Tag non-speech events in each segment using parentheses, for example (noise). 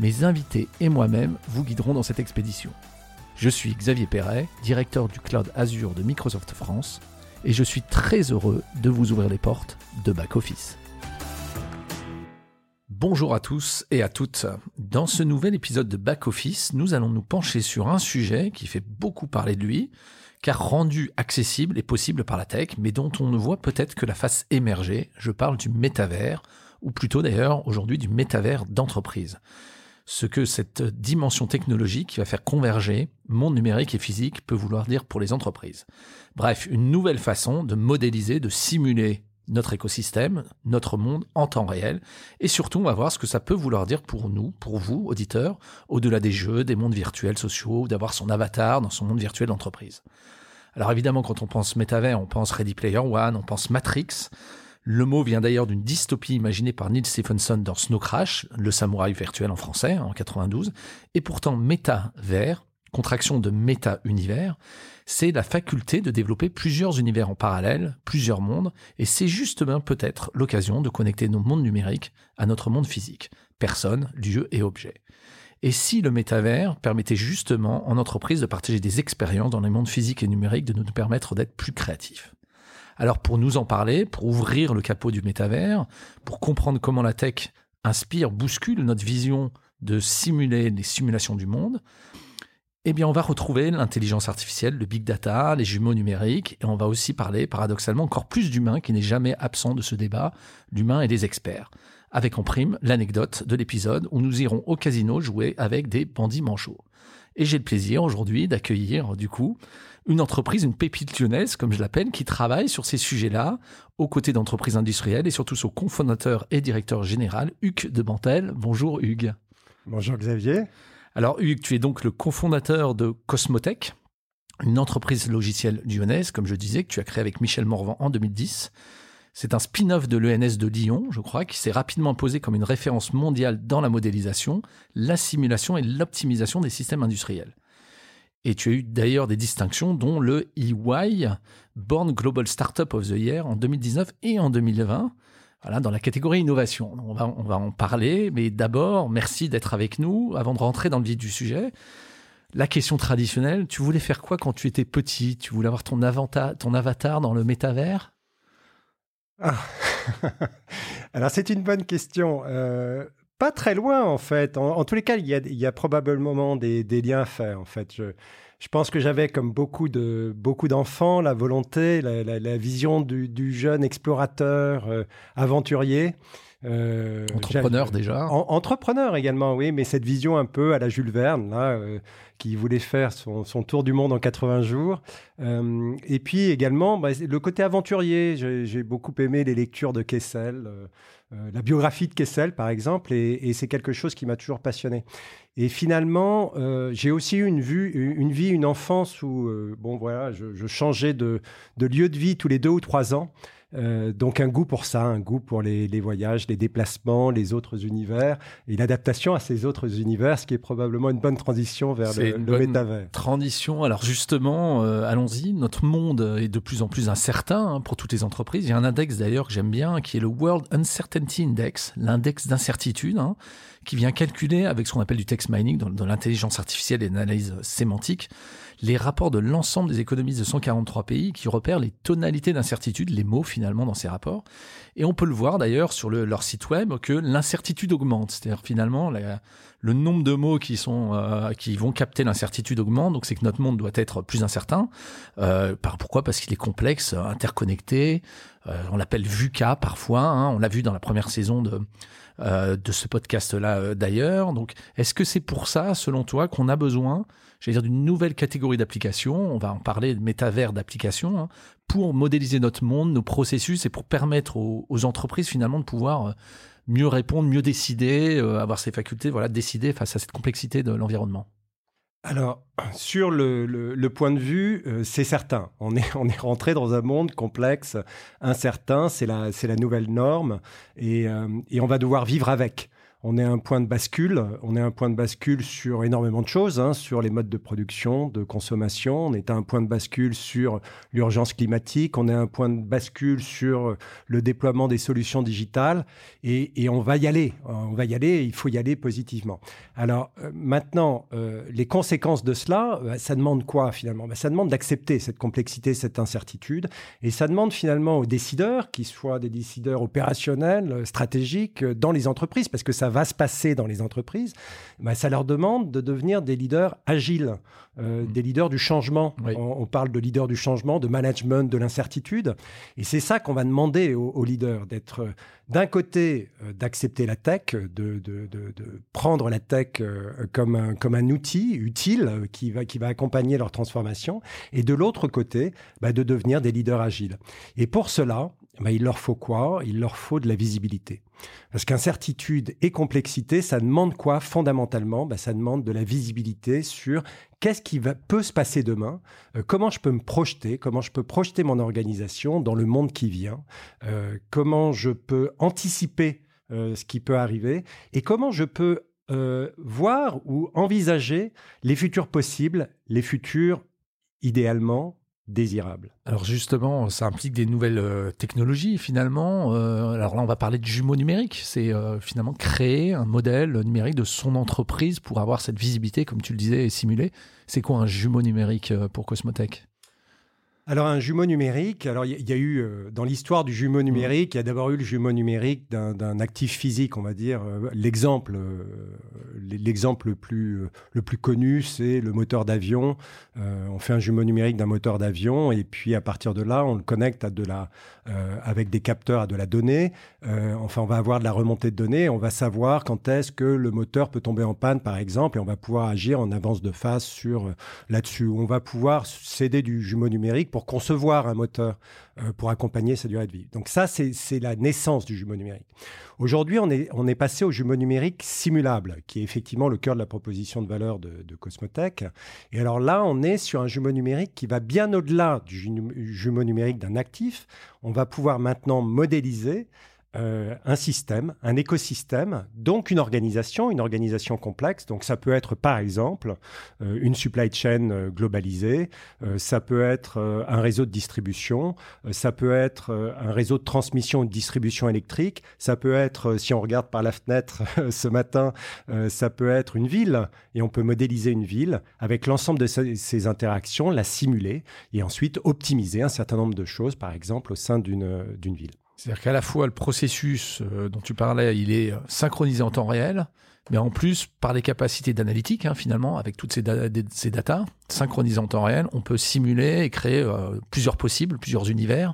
mes invités et moi-même vous guiderons dans cette expédition. Je suis Xavier Perret, directeur du cloud Azure de Microsoft France, et je suis très heureux de vous ouvrir les portes de Back Office. Bonjour à tous et à toutes. Dans ce nouvel épisode de Back Office, nous allons nous pencher sur un sujet qui fait beaucoup parler de lui, car rendu accessible et possible par la tech, mais dont on ne voit peut-être que la face émerger. Je parle du métavers, ou plutôt d'ailleurs aujourd'hui du métavers d'entreprise. Ce que cette dimension technologique qui va faire converger monde numérique et physique peut vouloir dire pour les entreprises. Bref, une nouvelle façon de modéliser, de simuler notre écosystème, notre monde en temps réel. Et surtout, on va voir ce que ça peut vouloir dire pour nous, pour vous, auditeurs, au-delà des jeux, des mondes virtuels sociaux, d'avoir son avatar dans son monde virtuel d'entreprise. Alors évidemment, quand on pense métavers, on pense Ready Player One, on pense Matrix. Le mot vient d'ailleurs d'une dystopie imaginée par Neil Stephenson dans Snow Crash, le samouraï virtuel en français, en 92. Et pourtant, métavers, contraction de méta-univers, c'est la faculté de développer plusieurs univers en parallèle, plusieurs mondes, et c'est justement peut-être l'occasion de connecter nos mondes numériques à notre monde physique, personnes, lieux et objets. Et si le métavers permettait justement en entreprise de partager des expériences dans les mondes physiques et numériques, de nous permettre d'être plus créatifs? Alors pour nous en parler, pour ouvrir le capot du métavers, pour comprendre comment la tech inspire, bouscule notre vision de simuler les simulations du monde, eh bien, on va retrouver l'intelligence artificielle, le big data, les jumeaux numériques, et on va aussi parler, paradoxalement, encore plus d'humains qui n'est jamais absent de ce débat, l'humain et des experts. Avec en prime l'anecdote de l'épisode où nous irons au casino jouer avec des bandits manchots. Et j'ai le plaisir aujourd'hui d'accueillir, du coup, une entreprise, une pépite lyonnaise, comme je l'appelle, qui travaille sur ces sujets-là, aux côtés d'entreprises industrielles et surtout son cofondateur et directeur général, Hugues de Bantel. Bonjour Hugues. Bonjour Xavier. Alors Hugues, tu es donc le cofondateur de Cosmotech, une entreprise logicielle lyonnaise, comme je disais, que tu as créée avec Michel Morvan en 2010. C'est un spin-off de l'ENS de Lyon, je crois, qui s'est rapidement posé comme une référence mondiale dans la modélisation, la simulation et l'optimisation des systèmes industriels. Et tu as eu d'ailleurs des distinctions, dont le EY, Born Global Startup of the Year en 2019 et en 2020 voilà, dans la catégorie innovation. On va, en parler, mais d'abord, merci d'être avec nous. Avant de rentrer dans le vif du sujet, la question traditionnelle, tu voulais faire quoi quand tu étais petit? Tu voulais avoir ton avatar dans le métavers? Ah. (laughs) Alors c'est une bonne question. Euh, pas très loin en fait. En, tous les cas, il y a, probablement des, liens à faire en fait. Je, pense que j'avais, comme beaucoup d'enfants, la volonté, la, vision du, jeune explorateur, euh, aventurier. Euh, entrepreneur déjà. entrepreneur également, oui, mais cette vision un peu à la Jules Verne, là, euh, qui voulait faire son, tour du monde en 80 jours. et puis également, bah, le côté aventurier. J'ai beaucoup aimé les lectures de Kessel. Euh, la biographie de Kessel, par exemple, et, c'est quelque chose qui m'a toujours passionné. Et finalement, euh, j'ai aussi eu une, vue, une vie, une enfance où, euh, bon, voilà, je, changeais de, de, lieu de vie tous les deux ou trois ans. Euh, donc un goût pour ça, un goût pour les, voyages, les déplacements, les autres univers et l'adaptation à ces autres univers, ce qui est probablement une bonne transition vers le, le métavers. Transition. Alors justement, euh, allons-y. Notre monde est de plus en plus incertain hein, pour toutes les entreprises. Il y a un index d'ailleurs que j'aime bien, qui est le World Uncertainty Index, l'index d'incertitude, hein, qui vient calculer avec ce qu'on appelle du text mining, dans, l'intelligence artificielle et l'analyse sémantique, les rapports de l'ensemble des économistes de 143 pays qui repèrent les tonalités d'incertitude, les mots finalement dans ces rapports. Et on peut le voir d'ailleurs sur leur site web que l'incertitude augmente. C'est-à-dire finalement le nombre de mots qui sont euh, qui vont capter l'incertitude augmente. Donc c'est que notre monde doit être plus incertain. Euh, pourquoi? Parce qu'il est complexe, interconnecté. Euh, on l'appelle VUCA parfois. Hein. On l'a vu dans la première saison de de ce podcast-là d'ailleurs. Donc, est-ce que c'est pour ça, selon toi, qu'on a besoin, j'allais dire, d'une nouvelle catégorie d'applications On va en parler de métavers d'applications hein, pour modéliser notre monde, nos processus et pour permettre aux, entreprises finalement de pouvoir mieux répondre, mieux décider, avoir ses facultés, voilà, décider face à cette complexité de l'environnement. Alors, sur le, point de vue, euh, c'est certain. On est, on est rentré dans un monde complexe, incertain, c'est la, la nouvelle norme, et, euh, et on va devoir vivre avec on est un point de bascule. On est un point de bascule sur énormément de choses, hein, sur les modes de production, de consommation. On est à un point de bascule sur l'urgence climatique. On est à un point de bascule sur le déploiement des solutions digitales. Et, on va y aller. On va y aller. il faut y aller positivement. Alors euh, maintenant, euh, les conséquences de cela, euh, ça demande quoi finalement? Ben, Ça demande d'accepter cette complexité, cette incertitude. Et ça demande finalement aux décideurs, qu'ils soient des décideurs opérationnels, stratégiques, dans les entreprises, parce que ça va se passer dans les entreprises, bah, ça leur demande de devenir des leaders agiles, euh, mmh. des leaders du changement. On, parle de leaders du changement, de management, de l'incertitude. Et c'est ça qu'on va demander aux, leaders, d'être euh, d'un côté, euh, d'accepter la tech, de, prendre la tech comme, un, comme un outil utile qui va, qui va accompagner leur transformation, et de l'autre côté, bah, de devenir des leaders agiles. Et pour cela, bah, il leur faut quoi? Il leur faut de la visibilité. Parce qu'incertitude et complexité, ça demande quoi? Fondamentalement bah, Ça demande de la visibilité sur qu'est-ce qui va, peut se passer demain, euh, comment je peux me projeter, comment je peux projeter mon organisation dans le monde qui vient, euh, comment je peux anticiper euh, ce qui peut arriver et comment je peux voir ou envisager les futurs possibles, les futurs idéalement Alors justement, ça implique des nouvelles euh, technologies finalement. Euh, alors là, on va parler de jumeaux numériques. C'est euh, finalement créer un modèle numérique de son entreprise pour avoir cette visibilité, comme tu le disais, et simuler. C'est quoi un jumeau numérique pour Cosmotech? Alors un jumeau numérique, alors il y, a eu euh, dans l'histoire du jumeau numérique, il y a d'abord eu le jumeau numérique d'un actif physique, on va dire. Euh, l'exemple, euh, l'exemple le plus le plus connu, c'est le moteur d'avion. on fait un jumeau numérique d'un moteur d'avion et puis à partir de là, on le connecte à de la avec des capteurs à de la donnée. enfin, on va avoir de la remontée de données. On va savoir quand est-ce que le moteur peut tomber en panne, par exemple, et on va pouvoir agir en avance de phase sur là-dessus. On va pouvoir s'aider du jumeau numérique pour concevoir un moteur euh, pour accompagner sa durée de vie. Donc ça, c'est la naissance du jumeau numérique. Aujourd'hui, on est, passé au jumeau numérique simulable, qui est effectivement le cœur de la proposition de valeur de, de Cosmotech. Et alors là, on est sur un jumeau numérique qui va bien au-delà du jumeau numérique d'un actif. On va pouvoir maintenant modéliser euh, un système, un écosystème, donc une organisation, une organisation complexe. Donc ça peut être par exemple euh, une supply chain euh, globalisée, ça peut être un réseau de distribution, ça peut être un réseau de transmission de distribution électrique, ça peut être, si on regarde par la fenêtre (laughs) ce matin, ça peut être une ville et on peut modéliser une ville avec l'ensemble de ces interactions, la simuler et ensuite optimiser un certain nombre de choses, par exemple au sein d'une ville. C'est-à-dire qu'à la fois le processus euh, dont tu parlais, il est euh, synchronisé en temps réel, mais en plus par les capacités d'analytique, hein, finalement, avec toutes ces, ces datas synchronisées en temps réel, on peut simuler et créer euh, plusieurs possibles, plusieurs univers,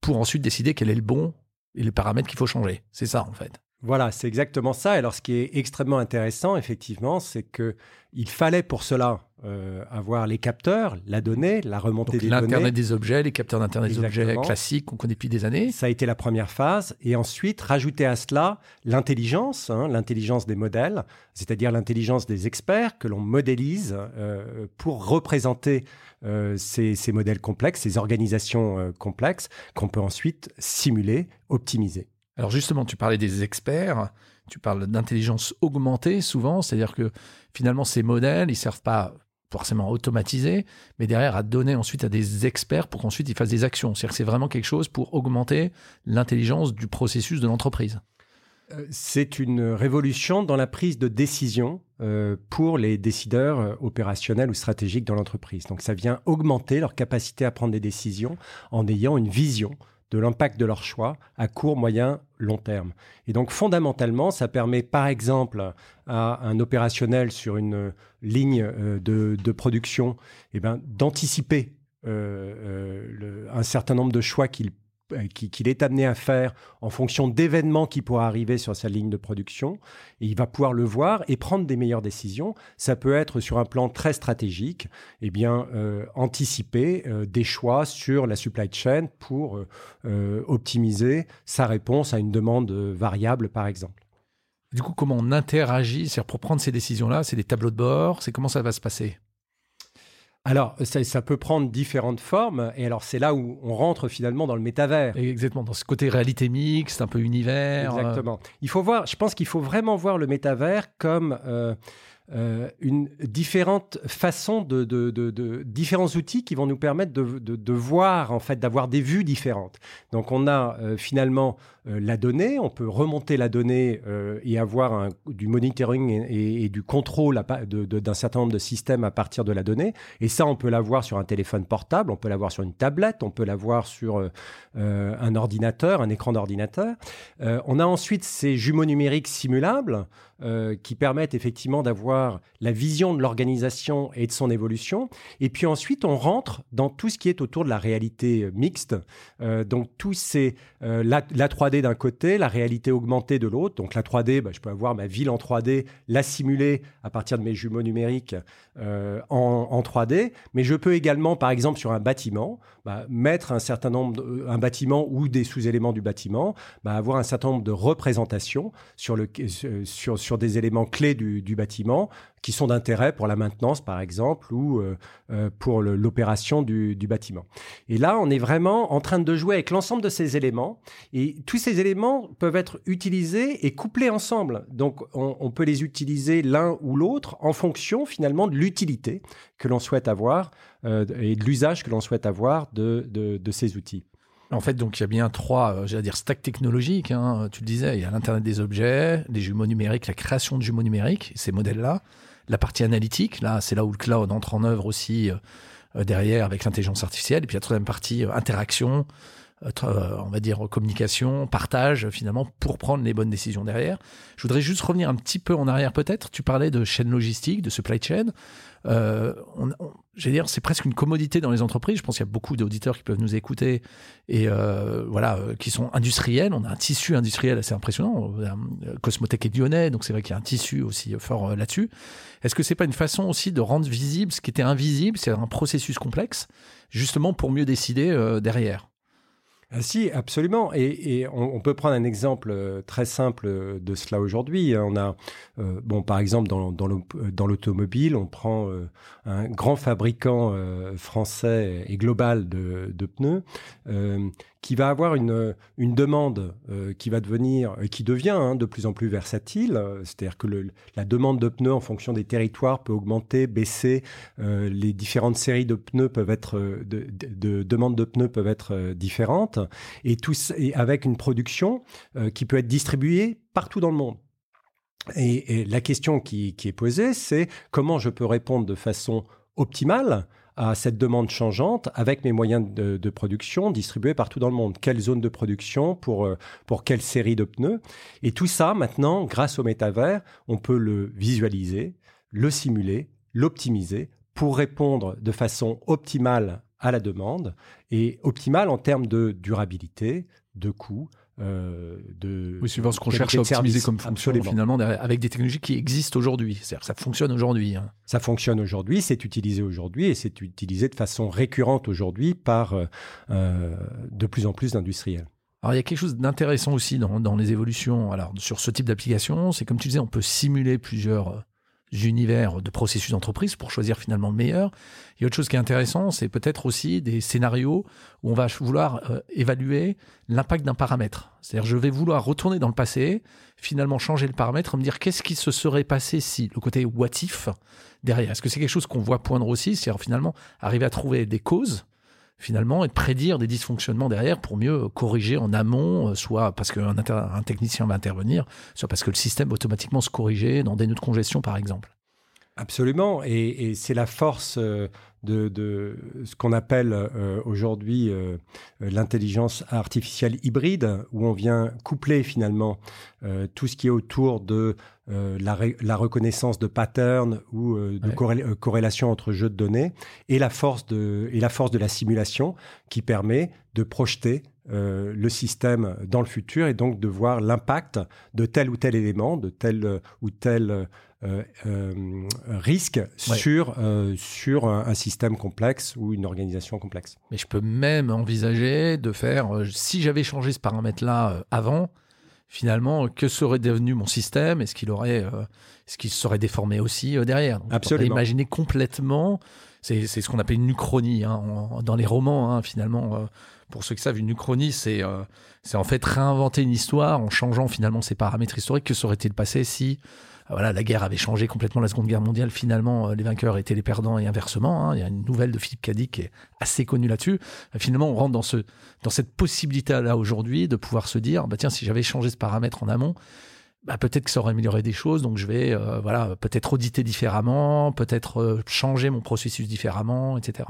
pour ensuite décider quel est le bon et les paramètres qu'il faut changer. C'est ça en fait. Voilà, c'est exactement ça. Alors, ce qui est extrêmement intéressant, effectivement, c'est que il fallait pour cela euh, avoir les capteurs, la donnée, la remontée des données. L'Internet des objets, les capteurs d'Internet des objets classiques qu'on connaît depuis des années. Ça a été la première phase. Et ensuite, rajouter à cela l'intelligence, hein, l'intelligence des modèles, c'est-à-dire l'intelligence des experts que l'on modélise euh, pour représenter euh, ces, ces, modèles complexes, ces organisations complexes qu'on peut ensuite simuler, optimiser. Alors justement, tu parlais des experts, tu parles d'intelligence augmentée souvent, c'est-à-dire que finalement ces modèles, ils servent pas forcément à automatiser, mais derrière à donner ensuite à des experts pour qu'ensuite ils fassent des actions. C'est-à-dire que c'est vraiment quelque chose pour augmenter l'intelligence du processus de l'entreprise. Euh, c'est une révolution dans la prise de décision euh, pour les décideurs euh, opérationnels ou stratégiques dans l'entreprise. Donc ça vient augmenter leur capacité à prendre des décisions en ayant une vision de l'impact de leur choix à court, moyen, long terme. Et donc fondamentalement, ça permet par exemple à un opérationnel sur une ligne euh, de, production eh ben, d'anticiper euh, euh, un certain nombre de choix qu'il qu'il est amené à faire en fonction d'événements qui pourraient arriver sur sa ligne de production. Et il va pouvoir le voir et prendre des meilleures décisions. Ça peut être sur un plan très stratégique, eh bien, euh, anticiper euh, des choix sur la supply chain pour euh, optimiser sa réponse à une demande variable, par exemple. Du coup, comment on interagit? C'est pour prendre ces décisions-là, c'est des tableaux de bord, c'est comment ça va se passer? Alors, ça, peut prendre différentes formes, et alors c'est là où on rentre finalement dans le métavers. Exactement, dans ce côté réalité mixte, un peu univers. Euh. Exactement. Il faut voir, je pense qu'il faut vraiment voir le métavers comme euh, euh, une différente façon de, différents outils qui vont nous permettre de, voir en fait d'avoir des vues différentes. Donc on a euh, finalement euh, la donnée, on peut remonter la donnée et avoir du monitoring et, du contrôle d'un certain nombre de systèmes à partir de la donnée. Et ça on peut l'avoir sur un téléphone portable, on peut l'avoir sur une tablette, on peut l'avoir sur un ordinateur, un écran d'ordinateur. on a ensuite ces jumeaux numériques simulables qui permettent effectivement d'avoir la vision de l'organisation et de son évolution. Et puis ensuite, on rentre dans tout ce qui est autour de la réalité euh, mixte. Euh, donc, tout c'est euh, la, 3D d'un côté, la réalité augmentée de l'autre. Donc, la 3D, bah, je peux avoir ma ville en 3D, la simuler à partir de mes jumeaux numériques en, 3D. Mais je peux également, par exemple, sur un bâtiment, bah, mettre un certain nombre, un bâtiment ou des sous-éléments du bâtiment, bah, avoir un certain nombre de représentations sur, le, sur des éléments clés du, bâtiment qui sont d'intérêt pour la maintenance, par exemple, ou euh, euh, pour l'opération du, bâtiment. Et là, on est vraiment en train de jouer avec l'ensemble de ces éléments. Et tous ces éléments peuvent être utilisés et couplés ensemble. Donc, on, peut les utiliser l'un ou l'autre en fonction, finalement, de l'utilité que l'on souhaite avoir euh, et de l'usage que l'on souhaite avoir de, ces outils. En fait, donc il y a bien trois, j'allais dire, stacks technologiques. Hein. Tu le disais, il y a l'Internet des objets, les jumeaux numériques, la création de jumeaux numériques, ces modèles-là la partie analytique. Là, c'est là où le cloud entre en œuvre aussi euh, derrière avec l'intelligence artificielle. Et puis la troisième partie, euh, interaction, euh, on va dire communication, partage finalement pour prendre les bonnes décisions derrière. Je voudrais juste revenir un petit peu en arrière peut-être. Tu parlais de chaîne logistique, de supply chain. Euh, on, dire, c'est presque une commodité dans les entreprises. Je pense qu'il y a beaucoup d'auditeurs qui peuvent nous écouter et euh, voilà, qui sont industriels. On a un tissu industriel assez impressionnant. Cosmotech est lyonnais, donc c'est vrai qu'il y a un tissu aussi fort là-dessus. Est-ce que c'est pas une façon aussi de rendre visible ce qui était invisible, c'est un processus complexe, justement pour mieux décider derrière si, absolument. Et, on, peut prendre un exemple euh, très simple de cela aujourd'hui. On a, euh, bon, par exemple, dans, dans l'automobile, on prend euh, un grand fabricant français et global de pneus qui va avoir une, une demande euh, qui va devenir, euh, qui devient hein, de plus en plus versatile. C'est-à-dire que la demande de pneus en fonction des territoires peut augmenter, baisser. Euh, les différentes séries de pneus peuvent être, de, de, demandes de pneus peuvent être différentes. Et, tout, et avec une production qui peut être distribuée partout dans le monde. Et, la question qui est posée, c'est comment je peux répondre de façon optimale à cette demande changeante avec mes moyens de, production distribués partout dans le monde. Quelle zone de production pour, euh, pour quelle série de pneus Et tout ça, maintenant, grâce au métavers, on peut le visualiser, le simuler, l'optimiser pour répondre de façon optimale à la demande et optimale en termes de durabilité, de coût, euh, de. Oui, suivant ce qu'on cherche à optimiser comme fonction, finalement, avec des technologies qui existent aujourd'hui. C'est-à-dire ça fonctionne aujourd'hui. Hein. Ça fonctionne aujourd'hui, c'est utilisé aujourd'hui et c'est utilisé de façon récurrente aujourd'hui par euh, euh, de plus en plus d'industriels. Alors, il y a quelque chose d'intéressant aussi dans, dans, les évolutions. Alors, sur ce type d'application, c'est comme tu disais, on peut simuler plusieurs univers de processus d'entreprise pour choisir finalement le meilleur. Et autre chose qui est intéressant, c'est peut-être aussi des scénarios où on va vouloir euh, évaluer l'impact d'un paramètre. C'est-à-dire, je vais vouloir retourner dans le passé, finalement changer le paramètre, me dire qu'est-ce qui se serait passé si le côté what if derrière. Est-ce que c'est quelque chose qu'on voit poindre aussi? C'est-à-dire finalement arriver à trouver des causes finalement, et de prédire des dysfonctionnements derrière pour mieux corriger en amont, euh, soit parce qu'un un technicien va intervenir, soit parce que le système va automatiquement se corriger dans des nœuds de congestion, par exemple. Absolument, et, c'est la force euh, de, ce qu'on appelle euh, aujourd'hui l'intelligence artificielle hybride, où on vient coupler finalement tout ce qui est autour de euh, la, reconnaissance de patterns ou euh, de euh, corrélation entre jeux de données et la force de et la force de la simulation qui permet de projeter le système dans le futur et donc de voir l'impact de tel ou tel élément, de tel ou tel risque sur, sur un, système complexe ou une organisation complexe. Mais je peux même envisager de faire, si j'avais changé ce paramètre-là avant, finalement, que serait devenu mon système Est-ce qu'il aurait, euh, ce qu'il serait déformé aussi euh, derrière Absolument. Imaginer complètement, c'est ce qu'on appelle une uchronie hein, dans les romans. Hein, finalement, euh, pour ceux qui savent, une uchronie, c'est c'est en fait réinventer une histoire en changeant finalement ses paramètres historiques. Que serait-il passé si voilà, la guerre avait changé complètement la Seconde Guerre mondiale. Finalement, euh, les vainqueurs étaient les perdants et inversement. Hein. Il y a une nouvelle de Philippe Cadic qui est assez connue là-dessus. Euh, finalement, on rentre dans, ce, dans cette possibilité-là aujourd'hui de pouvoir se dire, bah tiens, si j'avais changé ce paramètre en amont, bah, peut-être que ça aurait amélioré des choses, donc je vais euh, voilà peut-être auditer différemment, peut-être changer mon processus différemment, etc.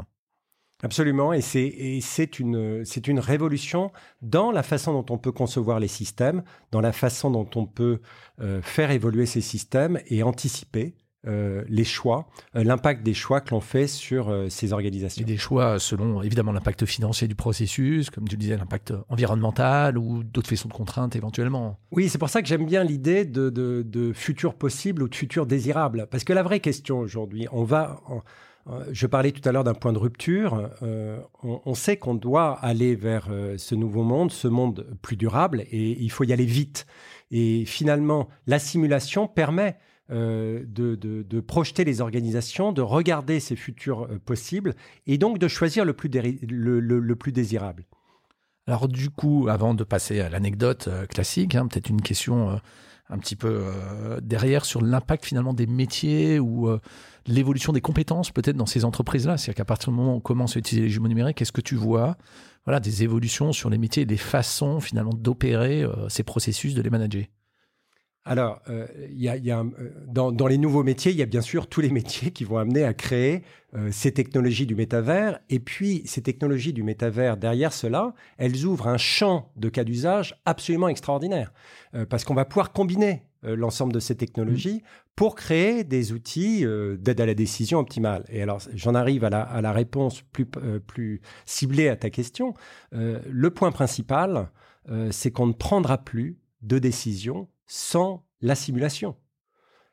Absolument, et c'est une, une révolution dans la façon dont on peut concevoir les systèmes, dans la façon dont on peut euh, faire évoluer ces systèmes et anticiper euh, les choix, euh, l'impact des choix que l'on fait sur ces organisations. Et des choix selon évidemment l'impact financier du processus, comme tu le disais, l'impact environnemental ou d'autres façons de contraintes éventuellement. Oui, c'est pour ça que j'aime bien l'idée de, de, de, futur possible ou de futur désirable. Parce que la vraie question aujourd'hui, on va... je parlais tout à l'heure d'un point de rupture. Euh, on, sait qu'on doit aller vers euh, ce nouveau monde, ce monde plus durable, et il faut y aller vite. Et finalement, la simulation permet de, projeter les organisations, de regarder ces futurs possibles, et donc de choisir le plus, le, plus désirable. Alors du coup, avant de passer à l'anecdote classique, hein, peut-être une question un petit peu derrière sur l'impact finalement des métiers ou l'évolution des compétences peut-être dans ces entreprises-là. C'est-à-dire qu'à partir du moment où on commence à utiliser les jumeaux numériques, est-ce que tu vois voilà, des évolutions sur les métiers et des façons finalement d'opérer euh, ces processus, de les manager? Alors, euh, y a, euh, dans, les nouveaux métiers, il y a bien sûr tous les métiers qui vont amener à créer euh, ces technologies du métavers. Et puis, ces technologies du métavers, derrière cela, elles ouvrent un champ de cas d'usage absolument extraordinaire. parce qu'on va pouvoir combiner l'ensemble de ces technologies pour créer des outils d'aide à la décision optimale. Et alors, j'en arrive à la, réponse plus, plus ciblée à ta question. le point principal, c'est qu'on ne prendra plus de décision sans la simulation.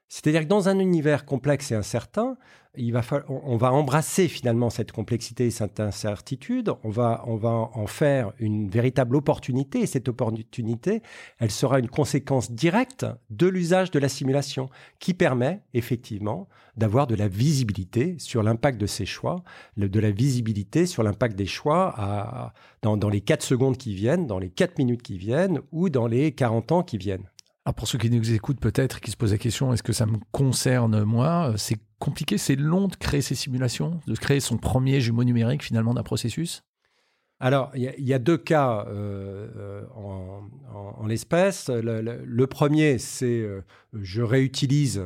C'est-à-dire que dans un univers complexe et incertain, on va embrasser finalement cette complexité et cette incertitude, on va, on va en faire une véritable opportunité, et cette opportunité, elle sera une conséquence directe de l'usage de la simulation, qui permet effectivement d'avoir de la visibilité sur l'impact de ces choix, de la visibilité sur l'impact des choix dans, dans les 4 secondes qui viennent, dans les 4 minutes qui viennent, ou dans les 40 ans qui viennent. Alors pour ceux qui nous écoutent peut-être, qui se posent la question, est-ce que ça me concerne moi? Euh, C'est compliqué, c'est long de créer ces simulations, de créer son premier jumeau numérique finalement d'un processus? Alors, il y, a deux cas euh, euh, en, l'espèce. Le, premier, c'est je réutilise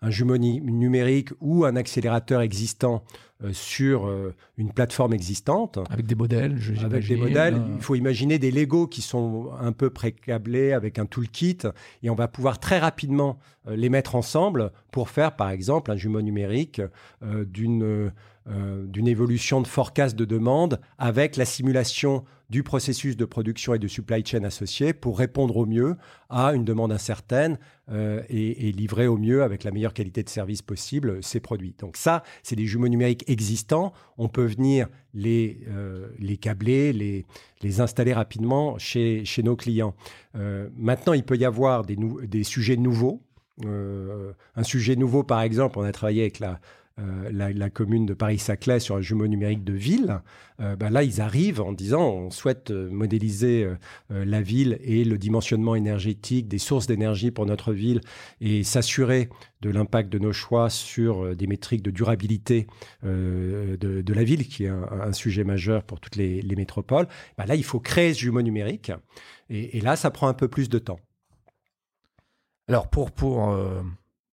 un jumeau numérique ou un accélérateur existant euh, sur euh, une plateforme existante. Avec des modèles, je Avec des modèles. Il faut imaginer des Lego qui sont un peu précablés avec un toolkit et on va pouvoir très rapidement euh, les mettre ensemble pour faire, par exemple, un jumeau numérique d'une d'une évolution de forecast de demande avec la simulation du processus de production et de supply chain associé pour répondre au mieux à une demande incertaine euh, et, livrer au mieux avec la meilleure qualité de service possible ces produits. Donc ça, c'est des jumeaux numériques existants. On peut venir les, euh, les câbler, les, les installer rapidement chez, chez nos clients. Euh, maintenant, il peut y avoir des, des sujets nouveaux. un sujet nouveau, par exemple, on a travaillé avec la, euh, la, commune de Paris-Saclay sur un jumeau numérique de ville, euh, ben là, ils arrivent en disant on souhaite euh, modéliser la ville et le dimensionnement énergétique des sources d'énergie pour notre ville et s'assurer de l'impact de nos choix sur des métriques de durabilité de, la ville, qui est un, sujet majeur pour toutes les, métropoles. Ben là, il faut créer ce jumeau numérique et, et, là, ça prend un peu plus de temps. Alors, pour, pour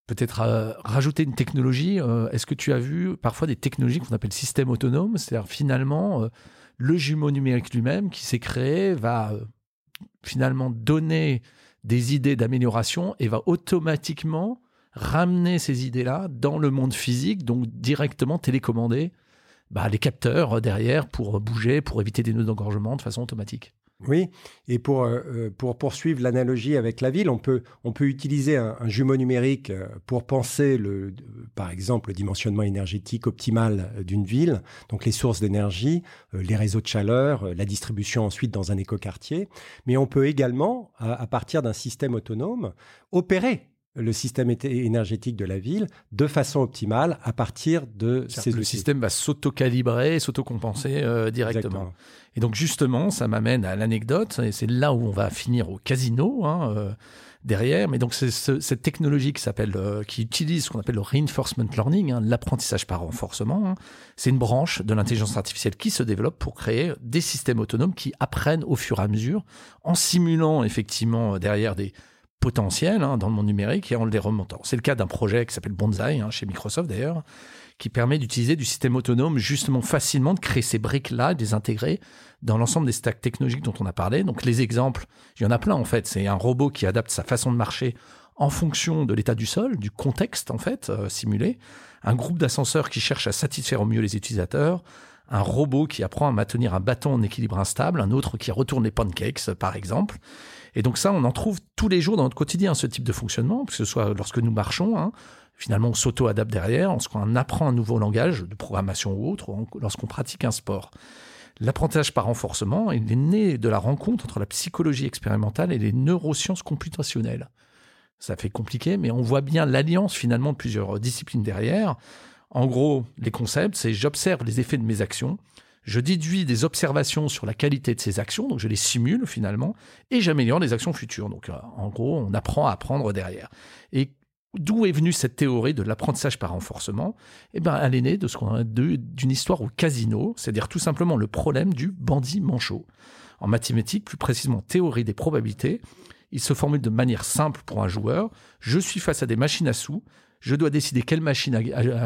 peut-être rajouter une technologie. Euh, est-ce que tu as vu parfois des technologies qu'on appelle système autonome C'est-à-dire finalement, euh, le jumeau numérique lui-même qui s'est créé va euh, finalement donner des idées d'amélioration et va automatiquement ramener ces idées-là dans le monde physique, donc directement télécommandé bah, les capteurs derrière pour bouger, pour éviter des nœuds d'engorgement de façon automatique. Oui, et pour, euh, euh, pour poursuivre l'analogie avec la ville, on peut, utiliser un, jumeau numérique euh, pour penser, par exemple, le dimensionnement énergétique optimal d'une ville, donc les sources d'énergie, les réseaux de chaleur, la distribution ensuite dans un écoquartier. Mais on peut également, à partir d'un système autonome, opérer le système énergétique de la ville de façon optimale à partir de ces Le système va s'auto-calibrer, s'auto-compenser euh, directement. Et donc justement, ça m'amène à l'anecdote, et c'est là où on va finir au casino hein, euh, derrière. Mais donc c'est cette technologie qui s'appelle, euh, qui utilise ce qu'on appelle le reinforcement learning, hein, l'apprentissage par renforcement. Hein. C'est une branche de l'intelligence artificielle qui se développe pour créer des systèmes autonomes qui apprennent au fur et à mesure, en simulant effectivement derrière des potentiels hein, dans le monde numérique et en les remontant. C'est le cas d'un projet qui s'appelle Bonsai, hein, chez Microsoft d'ailleurs, qui permet d'utiliser du système autonome justement facilement, de créer ces briques-là, de les intégrer dans l'ensemble des stacks technologiques dont on a parlé. Donc les exemples, il y en a plein en fait. C'est un robot qui adapte sa façon de marcher en fonction de l'état du sol, du contexte en fait euh, simulé. Un groupe d'ascenseurs qui cherche à satisfaire au mieux les utilisateurs un robot qui apprend à maintenir un bâton en équilibre instable, un autre qui retourne les pancakes, par exemple. Et donc ça, on en trouve tous les jours dans notre quotidien, ce type de fonctionnement, que ce soit lorsque nous marchons, hein, finalement on s'auto-adapte derrière, lorsqu'on apprend un nouveau langage de programmation ou autre, lorsqu'on pratique un sport. L'apprentissage par renforcement, il est né de la rencontre entre la psychologie expérimentale et les neurosciences computationnelles. Ça fait compliqué, mais on voit bien l'alliance finalement de plusieurs disciplines derrière. En gros, les concepts, c'est j'observe les effets de mes actions, je déduis des observations sur la qualité de ces actions, donc je les simule finalement, et j'améliore les actions futures. Donc euh, en gros, on apprend à apprendre derrière. Et d'où est venue cette théorie de l'apprentissage par renforcement? Eh bien, elle est née de ce qu'on d'une histoire au casino, c'est-à-dire tout simplement le problème du bandit manchot. En mathématiques, plus précisément théorie des probabilités, il se formule de manière simple pour un joueur. Je suis face à des machines à sous, je dois décider quelle machine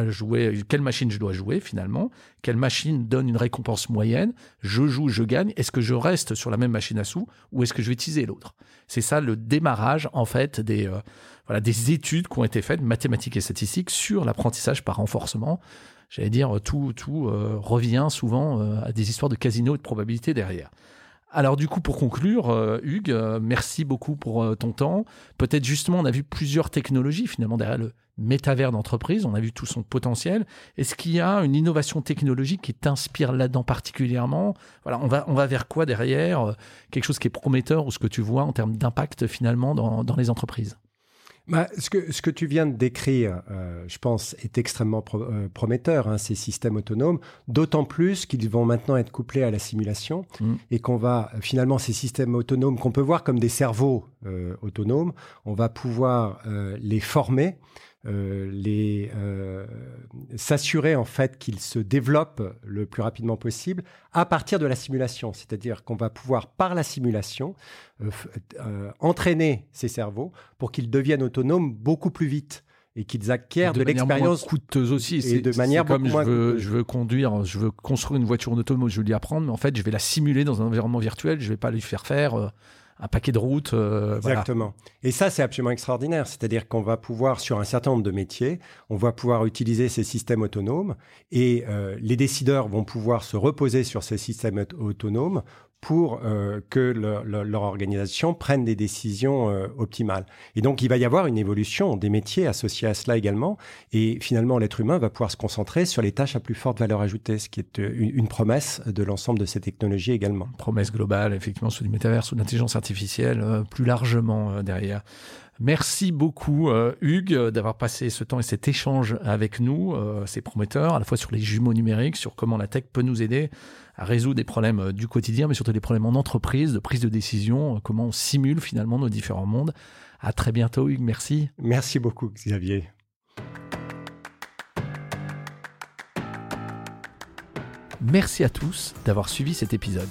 jouer, quelle machine je dois jouer finalement, quelle machine donne une récompense moyenne, je joue, je gagne, est-ce que je reste sur la même machine à sous ou est-ce que je vais utiliser l'autre? C'est ça le démarrage en fait des, euh, voilà, des études qui ont été faites, mathématiques et statistiques, sur l'apprentissage par renforcement. J'allais dire, tout, tout euh, revient souvent euh, à des histoires de casino et de probabilité derrière. Alors du coup, pour conclure, Hugues, merci beaucoup pour ton temps. Peut-être justement, on a vu plusieurs technologies finalement derrière le métavers d'entreprise, on a vu tout son potentiel. Est-ce qu'il y a une innovation technologique qui t'inspire là-dedans particulièrement? Voilà, on va, on va vers quoi derrière? Euh, Quelque chose qui est prometteur ou ce que tu vois en termes d'impact finalement dans, dans les entreprises? Bah, ce, que, ce que tu viens de décrire, euh, je pense, est extrêmement euh, prometteur, hein, ces systèmes autonomes, d'autant plus qu'ils vont maintenant être couplés à la simulation mmh. et qu'on va, finalement, ces systèmes autonomes qu'on peut voir comme des cerveaux autonomes, on va pouvoir les former euh, les euh, s'assurer en fait qu'ils se développent le plus rapidement possible à partir de la simulation. C'est-à-dire qu'on va pouvoir par la simulation euh, entraîner ces cerveaux pour qu'ils deviennent autonomes beaucoup plus vite et qu'ils acquièrent de, l'expérience coûteuse aussi. Et de manière comme je veux, je veux conduire, je veux construire une voiture autonome, je veux lui apprendre, mais en fait, je vais la simuler dans un environnement virtuel. Je vais pas lui faire faire un paquet de routes. Euh, Exactement. Et ça, c'est absolument extraordinaire. C'est-à-dire qu'on va pouvoir, sur un certain nombre de métiers, on va pouvoir utiliser ces systèmes autonomes et euh, les décideurs vont pouvoir se reposer sur ces systèmes autonomes pour euh, que leur organisation prenne des décisions euh, optimales. Et donc, il va y avoir une évolution des métiers associés à cela également. Et finalement, l'être humain va pouvoir se concentrer sur les tâches à plus forte valeur ajoutée, ce qui est euh, une, promesse de l'ensemble de ces technologies également. Promesse globale, effectivement, sous du métavers, sous l'intelligence artificielle, plus largement derrière. Merci beaucoup, Hugues, d'avoir passé ce temps et cet échange avec nous. C'est prometteur, à la fois sur les jumeaux numériques, sur comment la tech peut nous aider à résoudre des problèmes euh, du quotidien, mais surtout des problèmes en entreprise, de prise de décision, euh, comment on simule finalement nos différents mondes. À très bientôt, Hugues. Merci. Merci beaucoup, Xavier. Merci à tous d'avoir suivi cet épisode.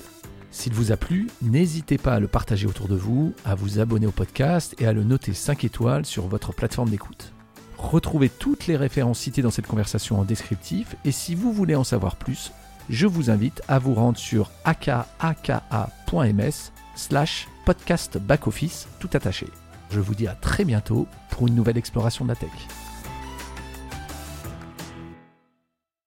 S'il vous a plu, n'hésitez pas à le partager autour de vous, à vous abonner au podcast et à le noter 5 étoiles sur votre plateforme d'écoute. Retrouvez toutes les références citées dans cette conversation en descriptif et si vous voulez en savoir plus, je vous invite à vous rendre sur akaka.ms slash podcast backoffice tout attaché. Je vous dis à très bientôt pour une nouvelle exploration de la tech.